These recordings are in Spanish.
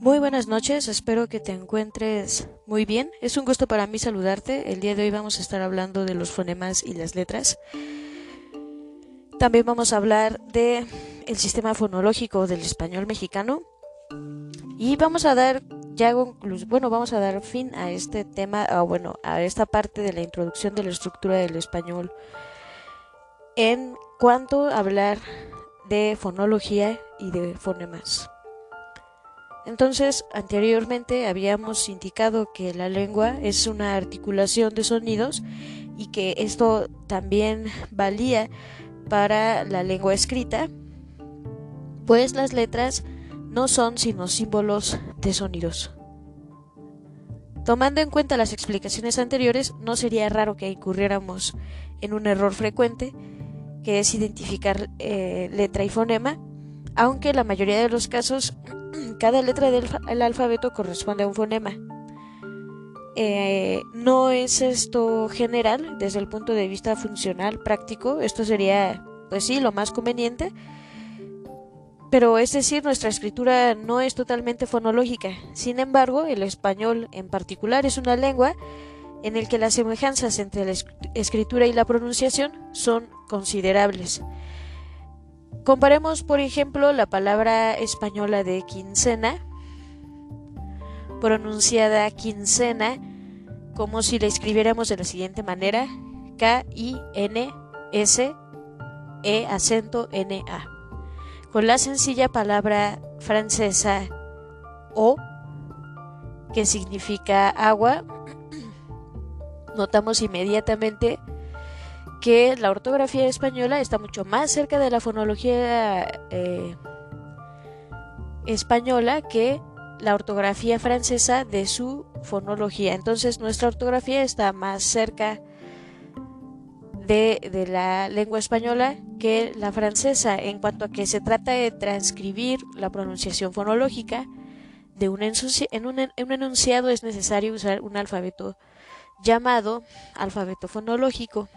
Muy buenas noches, espero que te encuentres muy bien. Es un gusto para mí saludarte. El día de hoy vamos a estar hablando de los fonemas y las letras. También vamos a hablar de el sistema fonológico del español mexicano y vamos a dar ya bueno, vamos a dar fin a este tema, o bueno, a esta parte de la introducción de la estructura del español en cuanto a hablar de fonología y de fonemas. Entonces, anteriormente habíamos indicado que la lengua es una articulación de sonidos y que esto también valía para la lengua escrita, pues las letras no son sino símbolos de sonidos. Tomando en cuenta las explicaciones anteriores, no sería raro que incurriéramos en un error frecuente, que es identificar eh, letra y fonema, aunque en la mayoría de los casos cada letra del alfabeto corresponde a un fonema. Eh, no es esto general desde el punto de vista funcional, práctico, esto sería, pues sí, lo más conveniente, pero es decir, nuestra escritura no es totalmente fonológica. Sin embargo, el español en particular es una lengua en el que las semejanzas entre la escritura y la pronunciación son considerables. Comparemos, por ejemplo, la palabra española de quincena, pronunciada quincena, como si la escribiéramos de la siguiente manera: K-I-N-S-E acento N-A. Con la sencilla palabra francesa O, que significa agua, notamos inmediatamente que la ortografía española está mucho más cerca de la fonología eh, española que la ortografía francesa de su fonología. Entonces nuestra ortografía está más cerca de, de, la lengua española que la francesa en cuanto a que se trata de transcribir la pronunciación fonológica de un, en un, en un enunciado es necesario usar un alfabeto llamado alfabeto fonológico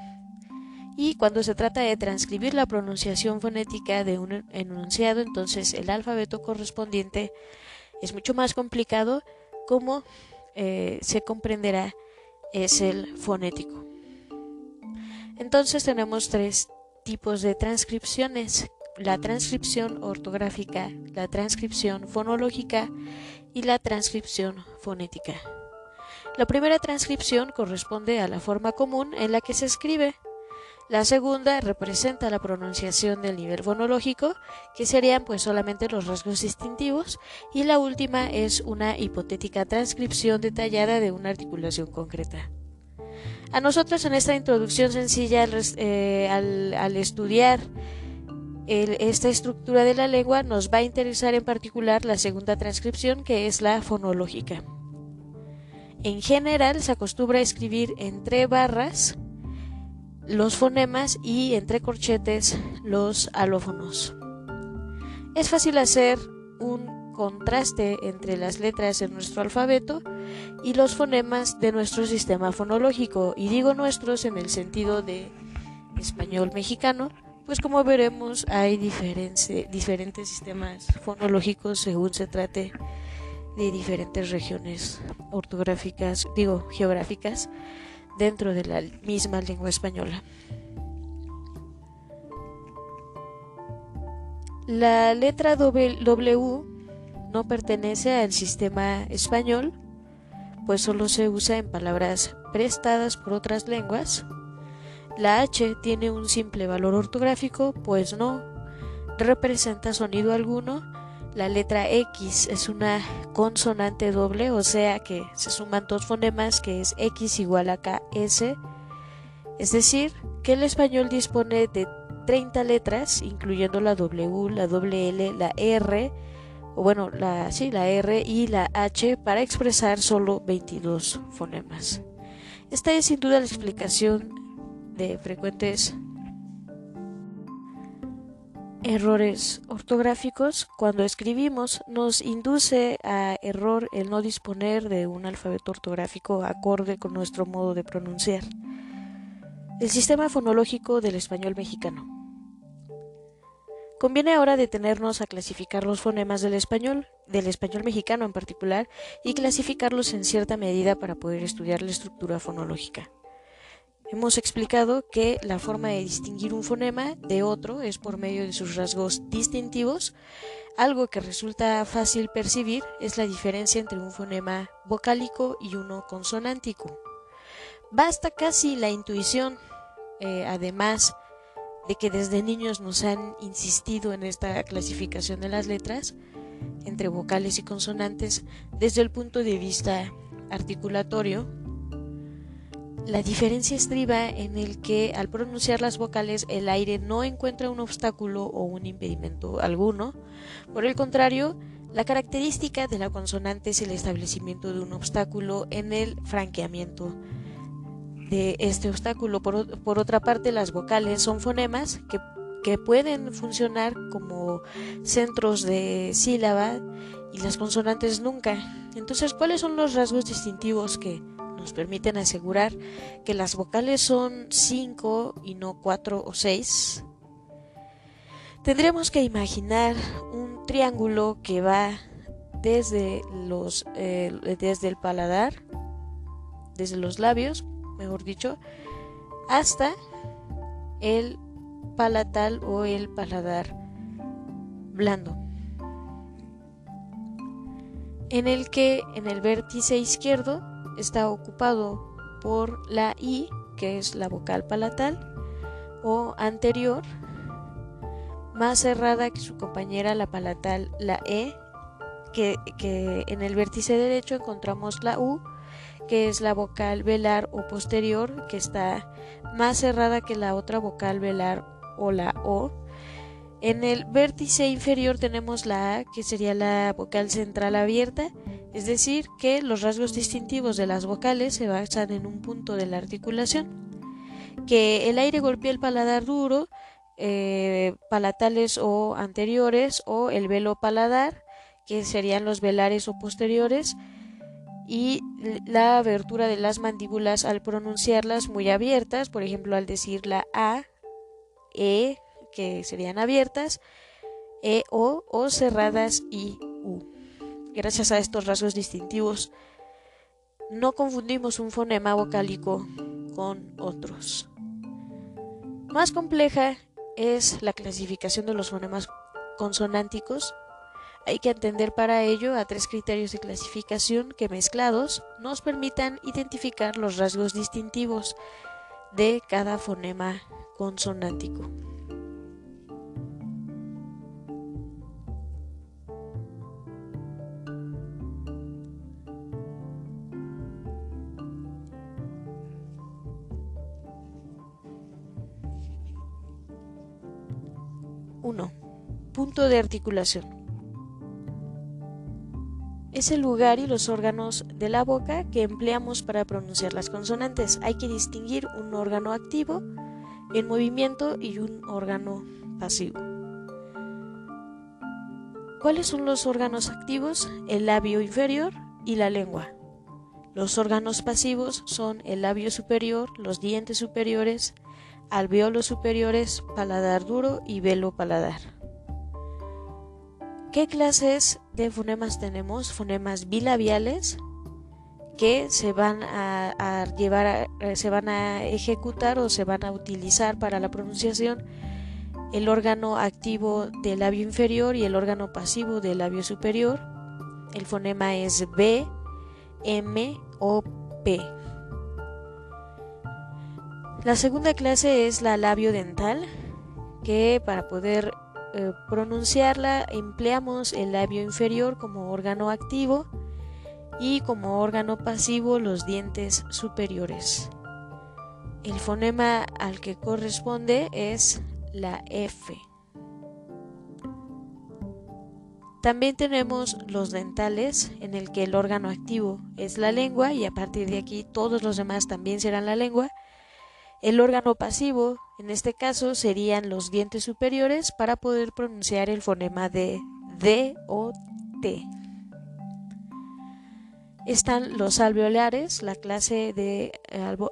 y cuando se trata de transcribir la pronunciación fonética de un enunciado, entonces el alfabeto correspondiente es mucho más complicado, como eh, se comprenderá es el fonético. Entonces tenemos tres tipos de transcripciones, la transcripción ortográfica, la transcripción fonológica y la transcripción fonética. La primera transcripción corresponde a la forma común en la que se escribe, la segunda representa la pronunciación del nivel fonológico, que serían pues solamente los rasgos distintivos, y la última es una hipotética transcripción detallada de una articulación concreta. A nosotros en esta introducción sencilla al, eh, estudiar esta estructura de la lengua nos va a interesar en particular la segunda transcripción que es la fonológica. En general se acostumbra a escribir entre barras los fonemas y entre corchetes los alófonos. Es fácil hacer un contraste entre las letras de nuestro alfabeto y los fonemas de nuestro sistema fonológico, y digo nuestros en el sentido de español mexicano, pues como veremos hay diferentes sistemas fonológicos según se trate de diferentes regiones ortográficas, digo geográficas, dentro de la misma lengua española. La letra W no pertenece al sistema español, pues solo se usa en palabras prestadas por otras lenguas. La H tiene un simple valor ortográfico, pues no representa sonido alguno la letra X es una consonante doble, o sea que se suman dos fonemas que es X igual a KS. Es decir, que el español dispone de 30 letras, incluyendo la W, la L, la R, o bueno, la, sí, la R y la H para expresar solo 22 fonemas. Esta es sin duda la explicación de frecuentes errores ortográficos cuando escribimos nos induce a error el no disponer de un alfabeto ortográfico acorde con nuestro modo de pronunciar. El sistema fonológico del español mexicano. Conviene ahora detenernos a clasificar los fonemas del español, del español mexicano en particular, y clasificarlos en cierta medida para poder estudiar la estructura fonológica. Hemos explicado que la forma de distinguir un fonema de otro es por medio de sus rasgos distintivos. Algo que resulta fácil percibir es la diferencia entre un fonema vocálico y uno consonántico. Basta casi la intuición, eh, además de que desde niños nos han insistido en esta clasificación de las letras entre vocales y consonantes desde el punto de vista articulatorio la diferencia estriba en el que al pronunciar las vocales el aire no encuentra un obstáculo o un impedimento alguno. Por el contrario, la característica de la consonante es el establecimiento de un obstáculo en el franqueamiento de este obstáculo. Por, otra parte, las vocales son fonemas que, que pueden funcionar como centros de sílaba y las consonantes nunca. Entonces, ¿cuáles son los rasgos distintivos que nos permiten asegurar que las vocales son 5 y no 4 o 6, tendremos que imaginar un triángulo que va desde, los, eh, desde el paladar, desde los labios, mejor dicho, hasta el palatal o el paladar blando. En el que en el vértice izquierdo está ocupado por la I, que es la vocal palatal, o anterior, más cerrada que su compañera la palatal, la E, que, que en el vértice derecho encontramos la U, que es la vocal velar o posterior, que está más cerrada que la otra vocal velar o la O. En el vértice inferior tenemos la A, que sería la vocal central abierta, es decir, que los rasgos distintivos de las vocales se basan en un punto de la articulación, que el aire golpea el paladar duro, eh, palatales o anteriores, o el velo paladar, que serían los velares o posteriores, y la abertura de las mandíbulas al pronunciarlas muy abiertas, por ejemplo al decir la A, E, que serían abiertas, E, O, o cerradas y U. Gracias a estos rasgos distintivos, no confundimos un fonema vocálico con otros. Más compleja es la clasificación de los fonemas consonánticos. Hay que atender para ello a tres criterios de clasificación que mezclados nos permitan identificar los rasgos distintivos de cada fonema consonántico. De articulación. Es el lugar y los órganos de la boca que empleamos para pronunciar las consonantes. Hay que distinguir un órgano activo en movimiento y un órgano pasivo. ¿Cuáles son los órganos activos? El labio inferior y la lengua. Los órganos pasivos son el labio superior, los dientes superiores, alveolos superiores, paladar duro y velo paladar. ¿Qué clases de fonemas tenemos? Fonemas bilabiales que se van a, llevar, eh, se van a ejecutar o se van a utilizar para la pronunciación el órgano activo del labio inferior y el órgano pasivo del labio superior. El fonema es B, M o P. La segunda clase es la labio dental, que para poder eh, pronunciarla empleamos el labio inferior como órgano activo y como órgano pasivo los dientes superiores. El fonema al que corresponde es la F. También tenemos los dentales, en el que el órgano activo es la lengua y a partir de aquí todos los demás también serán la lengua el órgano pasivo, en este caso, serían los dientes superiores para poder pronunciar el fonema de D o T. Están los alveolares, la clase de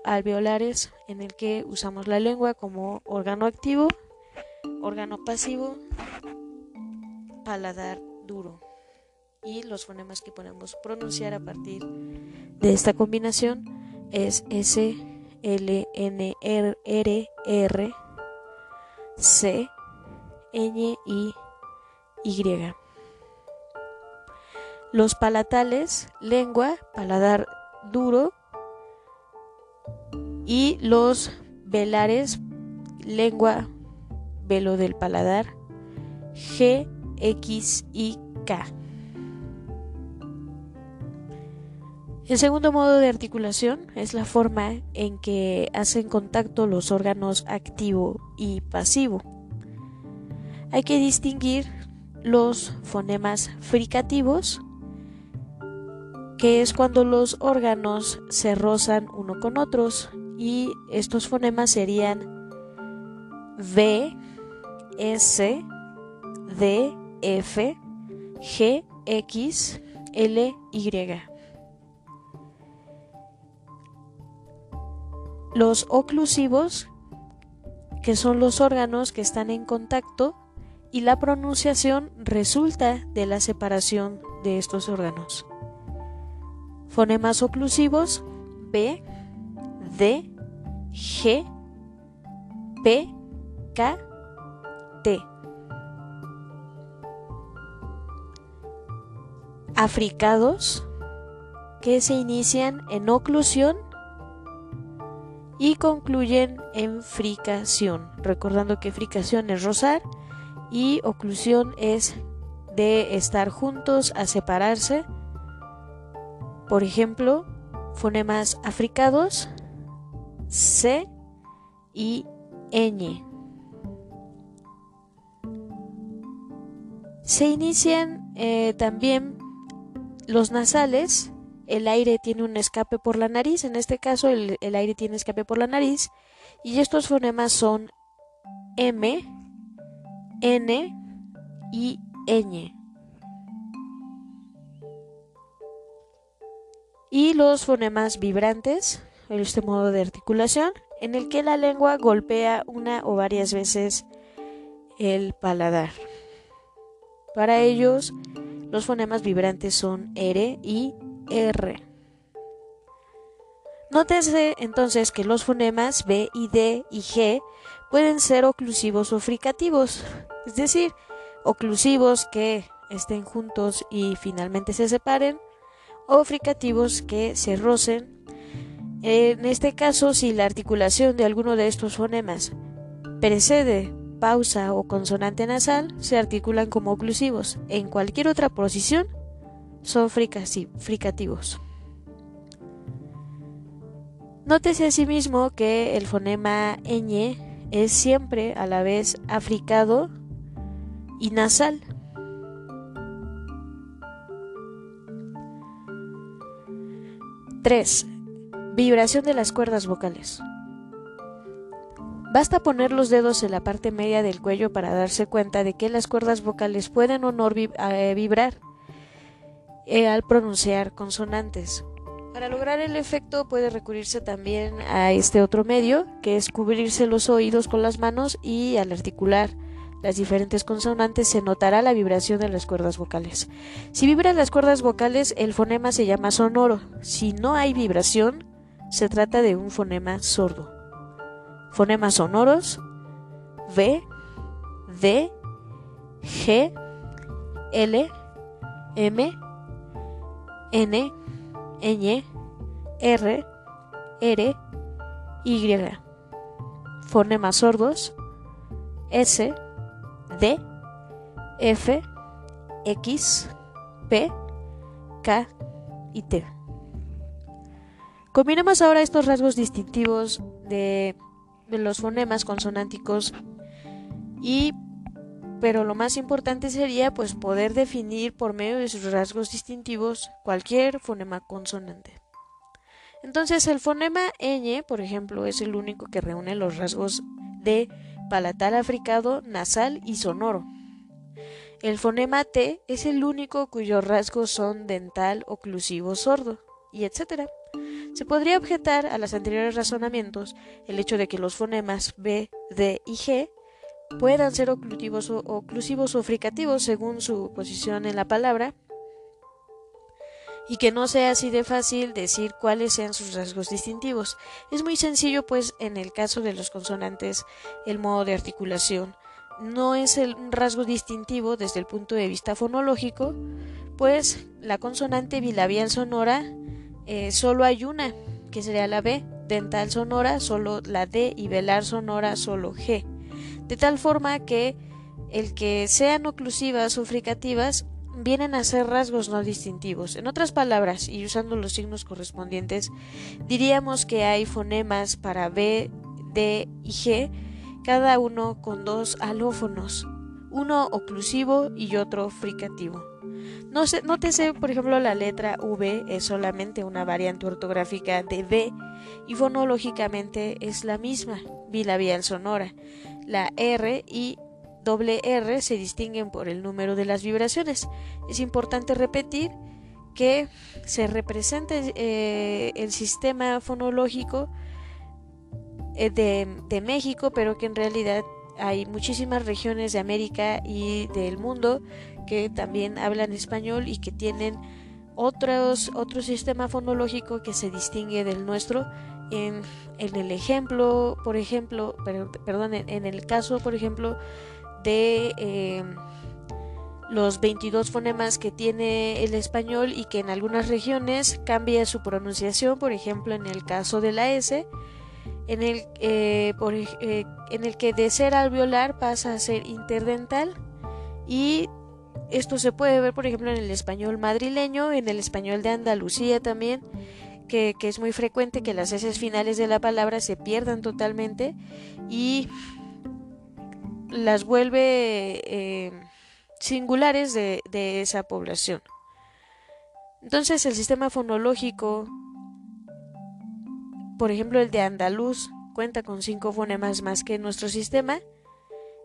alveolares en el que usamos la lengua como órgano activo. órgano pasivo, paladar duro. Y los fonemas que podemos pronunciar a partir de esta combinación es S, L, N, R, C, Ñ y Y. Los palatales, lengua, paladar duro. Y los velares, lengua, velo del paladar, G, X y K. El segundo modo de articulación es la forma en que hacen contacto los órganos activo y pasivo. Hay que distinguir los fonemas fricativos, que es cuando los órganos se rozan uno con otros y estos fonemas serían V, S, D, F, G, X, L, Y. Los oclusivos, que son los órganos que están en contacto y la pronunciación resulta de la separación de estos órganos. Fonemas oclusivos B, D, G, P, K, T. Africados que se inician en oclusión y concluyen en fricación, recordando que fricación es rozar y oclusión es de estar juntos a separarse por ejemplo, fonemas africados C y ñ. Se inician eh, también los nasales. El aire tiene un escape por la nariz. En este caso, el, aire tiene escape por la nariz. Y estos fonemas son M, N y ñ. y los fonemas vibrantes, este modo de articulación, en el que la lengua golpea una o varias veces el paladar. Para ellos, los fonemas vibrantes son R y R. Nótese entonces que los fonemas B y D y G pueden ser oclusivos o fricativos, es decir, oclusivos que estén juntos y finalmente se separen, o fricativos que se rocen. En este caso, si la articulación de alguno de estos fonemas precede pausa o consonante nasal, se articulan como oclusivos. En cualquier otra posición, son fricativos. Nótese asimismo que el fonema ñ es siempre a la vez africado y nasal. 3. Vibración de las cuerdas vocales. Basta poner los dedos en la parte media del cuello para darse cuenta de que las cuerdas vocales pueden o no eh, vibrar eh, al pronunciar consonantes. Para lograr el efecto puede recurrirse también a este otro medio, que es cubrirse los oídos con las manos y al articular las diferentes consonantes se notará la vibración de las cuerdas vocales. Si vibran las cuerdas vocales, el fonema se llama sonoro. Si no hay vibración, se trata de un fonema sordo. Fonemas sonoros V, D, G, L, M, N, Ñ, R, R, Y. Fonemas sordos S, D, F, X, P, K y T. Combinemos ahora estos rasgos distintivos de, los fonemas consonánticos y pero lo más importante sería pues poder definir por medio de sus rasgos distintivos cualquier fonema consonante. Entonces el fonema ñ, por ejemplo, es el único que reúne los rasgos de palatal africado, nasal y sonoro. El fonema T es el único cuyos rasgos son dental, oclusivo, sordo, y etc. Se podría objetar a los anteriores razonamientos el hecho de que los fonemas B, D y G puedan ser oclusivos o, oclusivos o fricativos según su posición en la palabra y que no sea así de fácil decir cuáles sean sus rasgos distintivos. Es muy sencillo, pues, en el caso de los consonantes, el modo de articulación no es el rasgo distintivo desde el punto de vista fonológico, pues la consonante bilabial sonora eh, solo hay una, que sería la B, dental sonora solo la D y velar sonora solo G, de tal forma que el que sean oclusivas o fricativas vienen a ser rasgos no distintivos. En otras palabras, y usando los signos correspondientes, diríamos que hay fonemas para B, D y G, cada uno con dos alófonos, uno oclusivo y otro fricativo. No nótese, por ejemplo, la letra V es solamente una variante ortográfica de B y fonológicamente es la misma, bilabial sonora. La R y doble R se distinguen por el número de las vibraciones. Es importante repetir que se representa eh, el sistema fonológico eh, de, de, México, pero que en realidad hay muchísimas regiones de América y del mundo que también hablan español y que tienen otros, otro sistema fonológico que se distingue del nuestro. En, el ejemplo, por ejemplo, perdón, en el caso, por ejemplo, de eh, los 22 fonemas que tiene el español y que en algunas regiones cambia su pronunciación, por ejemplo en el caso de la S, en el, eh, eh, en el que de ser alveolar pasa a ser interdental y esto se puede ver por ejemplo en el español madrileño, en el español de Andalucía también, que, es muy frecuente que las S finales de la palabra se pierdan totalmente y las vuelve eh, singulares de esa población. Entonces el sistema fonológico, por ejemplo el de andaluz, cuenta con cinco fonemas más que nuestro sistema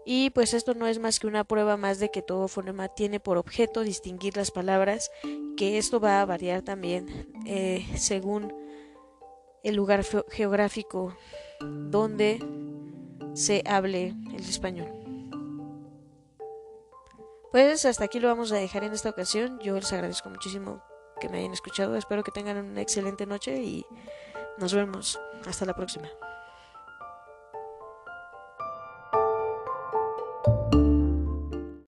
y pues esto no es más que una prueba más de que todo fonema tiene por objeto distinguir las palabras, que esto va a variar también eh, según el lugar geográfico donde se hable el español. Pues hasta aquí lo vamos a dejar en esta ocasión. Yo les agradezco muchísimo que me hayan escuchado. Espero que tengan una excelente noche y nos vemos. Hasta la próxima.